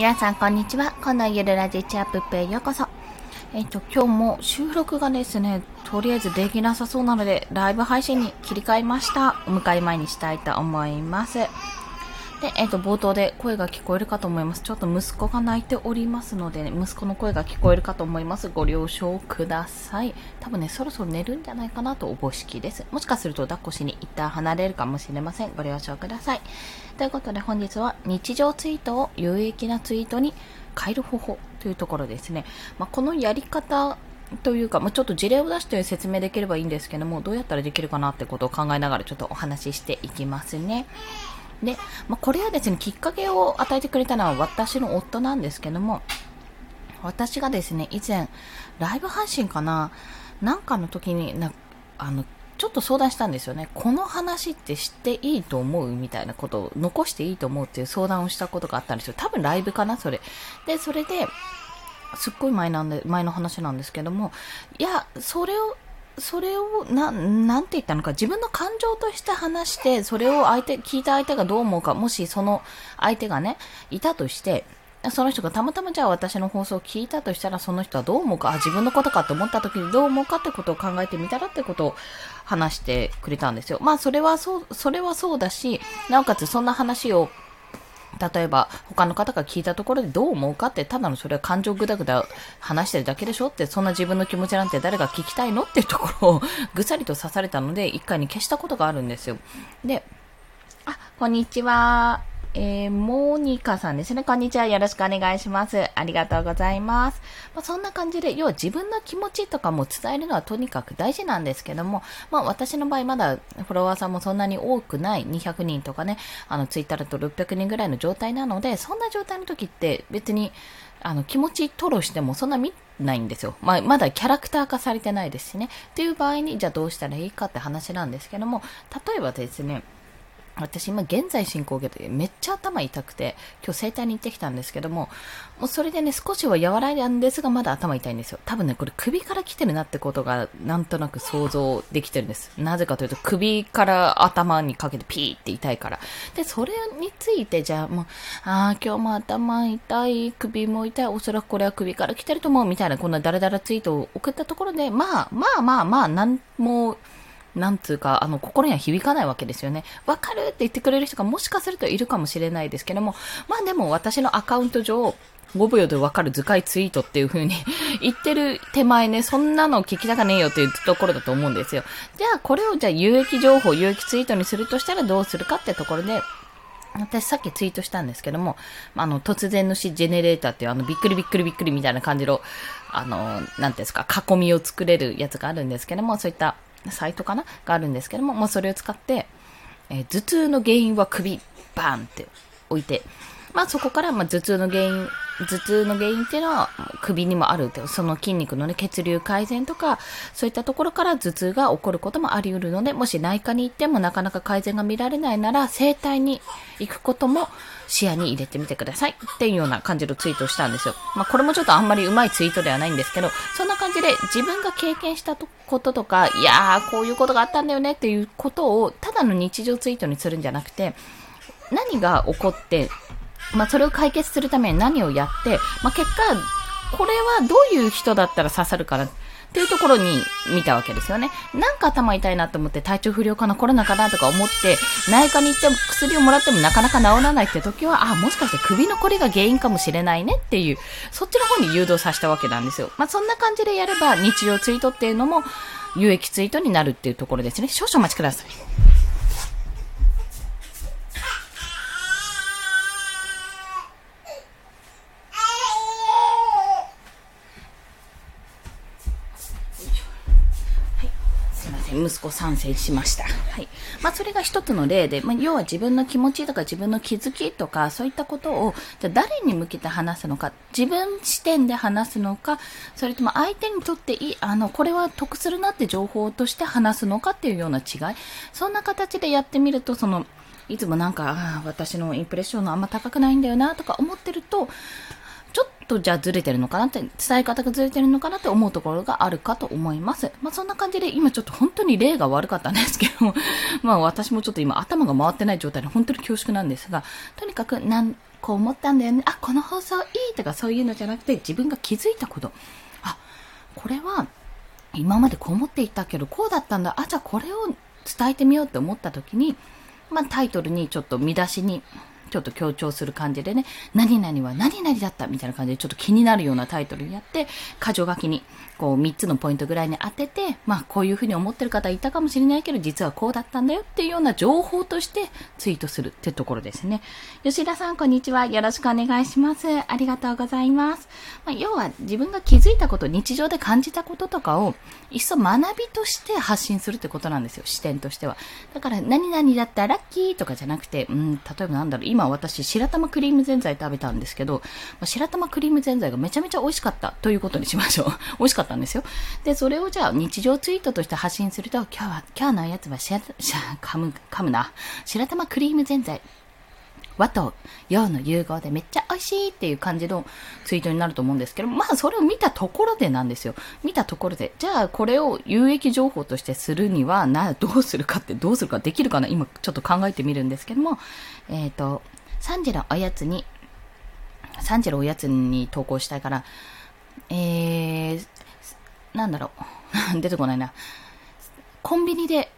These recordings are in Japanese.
皆さんこんにちは。このゆるラジチャップペへようこそ。えっ、と、今日も収録がですね、とりあえずできなさそうなので、ライブ配信に切り替えました。お迎え前にしたいと思います。で、えっ、と、冒頭で声が聞こえるかと思います。ちょっと息子が泣いておりますので、ね、息子の声が聞こえるかと思います。ご了承ください。多分ね、そろそろ寝るんじゃないかなとおぼしきです。もしかすると抱っこしに一旦離れるかもしれません。ご了承ください。ということで本日は日常ツイートを有益なツイートに変える方法というところですね。まあ、このやり方というか、まあ、ちょっと事例を出して説明できればいいんですけども、どうやったらできるかなってことを考えながらちょっとお話ししていきますね。で、まあ、これはですね、きっかけを与えてくれたのは私の夫なんですけども、私がですね、以前、ライブ配信かな、なんかの時にな、あの、ちょっと相談したんですよね。この話って知っていいと思うみたいなことを残していいと思うっていう相談をしたことがあったんですよ。多分ライブかな、それ。で、それで、すっごい前なんで、前の話なんですけども、いや、それを、それを、な、なんて言ったのか、自分の感情として話して、それを相手、聞いた相手がどう思うか、もしその相手がね、いたとして、その人がたまたまじゃあ私の放送を聞いたとしたら、その人はどう思うか、あ、自分のことかと思った時にどう思うかってことを考えてみたらってことを話してくれたんですよ。まあ、それはそう、それはそうだし、なおかつそんな話を、例えば他の方が聞いたところでどう思うかってただのそれは感情ぐだぐだ話してるだけでしょってそんな自分の気持ちなんて誰が聞きたいのっていうところをぐさりと刺されたので一回に消したことがあるんですよ。で、あ、こんにちは。えー、モニカさんですね。こんにちは。よろしくお願いします。ありがとうございます。まあ、そんな感じで、要は自分の気持ちとかも伝えるのはとにかく大事なんですけども、まあ私の場合まだフォロワーさんもそんなに多くない200人とかね、あのツイッターだと600人ぐらいの状態なので、そんな状態の時って別にあの気持ち吐露してもそんな見ないんですよ。まあ、まだキャラクター化されてないですしね。っていう場合に、じゃあどうしたらいいかって話なんですけども、例えばですね、私今現在進行形でめっちゃ頭痛くて今日整体に行ってきたんですけどももうそれでね少しは和らいだんですがまだ頭痛いんですよ。多分ねこれ首から来てるなってことがなんとなく想像できてるんです。なぜかというと首から頭にかけてピーって痛いから。でそれについてじゃあもうああ今日も頭痛い首も痛いおそらくこれは首から来てると思うみたいなこんなダラダラツイートを送ったところでまあまあまあまあなんもなんつうか、あの、心には響かないわけですよね。わかるって言ってくれる人がもしかするといるかもしれないですけども、まあでも私のアカウント上、5秒でわかる図解ツイートっていう風に 言ってる手前ね、そんなの聞きたかねえよっていうところだと思うんですよ。じゃあこれをじゃあ有益情報、有益ツイートにするとしたらどうするかってところで、私さっきツイートしたんですけども、あの、突然の死ジェネレーターっていうあの、びっくりびっくりびっくりみたいな感じの、あの、なんていうんですか、囲みを作れるやつがあるんですけども、そういったサイトかな？があるんですけども、もうそれを使って、えー頭痛の原因は首、バーンって置いて、まあそこからまあ頭痛の原因、頭痛の原因っていうのは首にもあるって、その筋肉のね、血流改善とか、そういったところから頭痛が起こることもあり得るので、もし内科に行ってもなかなか改善が見られないなら、整体に行くことも視野に入れてみてくださいっていうような感じのツイートをしたんですよ。まあこれもちょっとあんまりうまいツイートではないんですけど、そんな感じで自分が経験したこととか、いやーこういうことがあったんだよねっていうことを、ただの日常ツイートにするんじゃなくて、何が起こって、まあ、それを解決するために何をやって、まあ、結果、これはどういう人だったら刺さるかなっていうところに見たわけですよね。なんか頭痛いなと思って体調不良かな、コロナかなとか思って、内科に行っても薬をもらってもなかなか治らないって時は、あ、もしかして首のこりが原因かもしれないねっていう、そっちの方に誘導させたわけなんですよ。まあ、そんな感じでやれば日常ツイートっていうのも有益ツイートになるっていうところですね。少々お待ちください。息子参戦しました。はい。まあ、それが一つの例で、まあ、要は自分の気持ちとか自分の気づきとか、そういったことを、じゃ誰に向けて話すのか、自分視点で話すのか、それとも相手にとっていい、あの、これは得するなって情報として話すのかっていうような違い。そんな形でやってみると、その、いつもなんか、ああ私のインプレッションのあんま高くないんだよな、とか思ってると、とじゃあずれてるのかなって、伝え方がずれてるのかなって思うところがあるかと思います。まあそんな感じで今ちょっと本当に例が悪かったんですけども、まあ私もちょっと今頭が回ってない状態で本当に恐縮なんですが、とにかくなん、こう思ったんだよね。あ、この放送いいとかそういうのじゃなくて自分が気づいたこと。あ、これは今までこう思っていたけどこうだったんだ。あ、じゃあこれを伝えてみようって思った時に、まあタイトルにちょっと見出しにちょっと強調する感じでね、何々は何々だったみたいな感じでちょっと気になるようなタイトルにやって、箇条書きにこう3つのポイントぐらいに当てて、まあこういうふうに思ってる方いたかもしれないけど、実はこうだったんだよっていうような情報としてツイートするってところですね。吉田さん、こんにちは。よろしくお願いします。ありがとうございます。まあ、要は自分が気づいたこと、日常で感じたこととかを、いっそ学びとして発信するってことなんですよ。視点としては。だから、何々だったらラッキーとかじゃなくて、うん、例えばなんだろう、今私、白玉クリームぜんざい食べたんですけど、ま、白玉クリームぜんざいがめちゃめちゃ美味しかったということにしましょう。美味しかったんですよ。で、それをじゃあ日常ツイートとして発信すると、今日は、今日のやつはしら、しゃ、噛む、噛むな。白玉クリームぜんざい。和と洋の融合でめっちゃ美味しいっていう感じのツイートになると思うんですけど、まあそれを見たところでなんですよ。見たところで。じゃあこれを有益情報としてするには、な、どうするかってどうするかできるかな今ちょっと考えてみるんですけども、えっ、ー、と、3時のおやつに、3時のおやつに投稿したいから、えー、なんだろう。出てこないな。コンビニで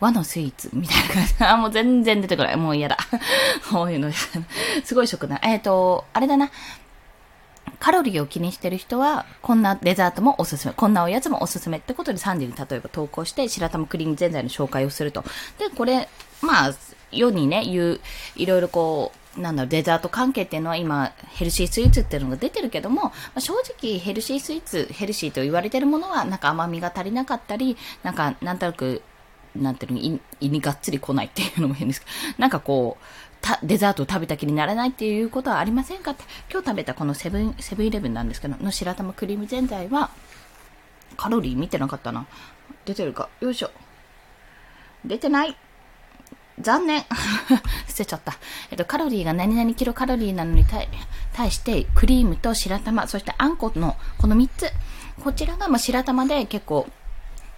和のスイーツみたいな感じ。あ、もう全然出てこない。もう嫌だ。こういうの、すごい食な。えっ、ー、と、あれだな。カロリーを気にしてる人は、こんなデザートもおすすめ、こんなおやつもおすすめってことで3時に例えば投稿して、白玉クリームぜんざいの紹介をすると。で、これ、まあ、世にね、言う、いろいろこう、なんだろう、デザート関係っていうのは今、ヘルシースイーツっていうのが出てるけども、まあ、正直ヘルシースイーツ、ヘルシーと言われてるものは、なんか甘みが足りなかったり、なんか、なんとなく、なんていうの、胃にがっつり来ないっていうのも変ですけど、なんかこう、デザートを食べた気にならないっていうことはありませんかって、今日食べたこのセブン、セブンイレブンなんですけど、の白玉クリームぜんざいは、カロリー見てなかったな。出てるか。よいしょ。出てない。残念。捨てちゃった。えっと、カロリーが何々キロカロリーなのに対対して、クリームと白玉、そしてあんこのこの3つ。こちらがまあ白玉で結構、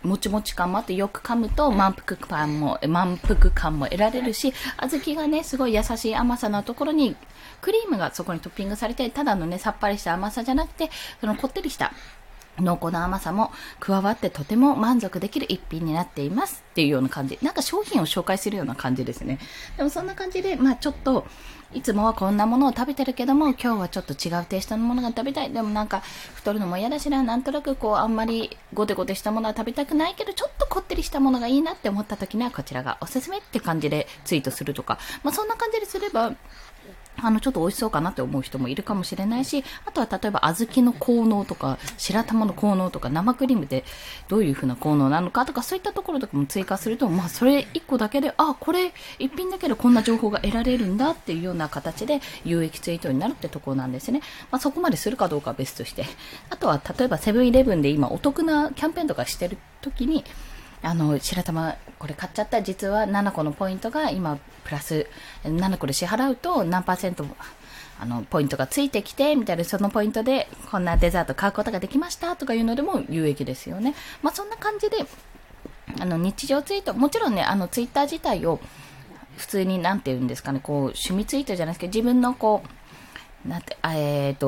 もちもち感もあってよく噛むと満腹感も、満腹感も得られるし、小豆がね、すごい優しい甘さのところに、クリームがそこにトッピングされて、ただのね、さっぱりした甘さじゃなくて、そのこってりした濃厚な甘さも加わってとても満足できる一品になっていますっていうような感じ。なんか商品を紹介するような感じですね。でもそんな感じで、まあちょっと、いつもはこんなものを食べてるけども、今日はちょっと違うテイストのものが食べたい。でもなんか、太るのも嫌だしな、なんとなくこう、あんまりゴテゴテしたものは食べたくないけど、ちょっとこってりしたものがいいなって思った時には、こちらがおすすめって感じでツイートするとか、まあそんな感じですれば、あの、ちょっと美味しそうかなって思う人もいるかもしれないし、あとは例えば小豆の効能とか、白玉の効能とか、生クリームでどういう風な効能なのかとか、そういったところとかも追加すると、まあ、それ一個だけで、あ、これ一品だけでこんな情報が得られるんだっていうような形で有益ツイートになるってところなんですね。まあ、そこまでするかどうかは別として。あとは、例えばセブンイレブンで今お得なキャンペーンとかしてる時に、あの、白玉、これ買っちゃった。実は7個のポイントが今、プラス7個で支払うと何パーセント、あの、ポイントがついてきて、みたいな、そのポイントでこんなデザート買うことができましたとかいうのでも有益ですよね。まあ、そんな感じで、あの、日常ツイート、もちろんね、あの、ツイッター自体を、普通に、なんて言うんですかね、こう、趣味ツイートじゃないですけど、自分のこう、なんて、えっ、ー、と、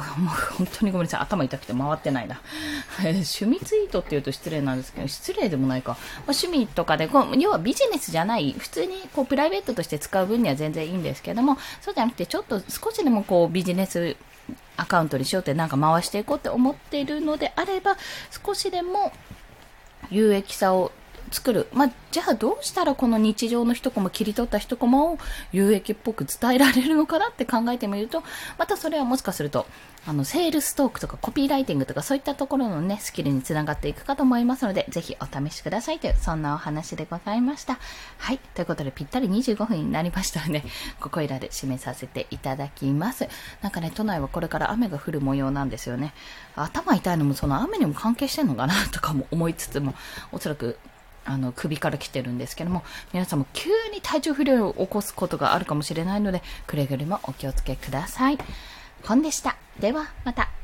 もう本当にごめんなさい、頭痛くて回ってないな。趣味ツイートって言うと失礼なんですけど、失礼でもないか。まあ、趣味とかでこう、要はビジネスじゃない、普通にこうプライベートとして使う分には全然いいんですけども、そうじゃなくて、ちょっと少しでもこうビジネスアカウントにしようってなんか回していこうって思っているのであれば、少しでも有益さを作る。まあ、じゃあどうしたらこの日常の一コマ、切り取った一コマを有益っぽく伝えられるのかなって考えてみると、またそれはもしかすると、あの、セールストークとかコピーライティングとかそういったところのね、スキルにつながっていくかと思いますので、ぜひお試しくださいという、そんなお話でございました。はい。ということで、ぴったり25分になりましたので、ここいらで締めさせていただきます。なんかね、都内はこれから雨が降る模様なんですよね。頭痛いのもその雨にも関係してんのかなとかも思いつつも、おそらくあの首から来てるんですけども皆さんも急に体調不良を起こすことがあるかもしれないのでくれぐれもお気をつけください。本でした。では、また。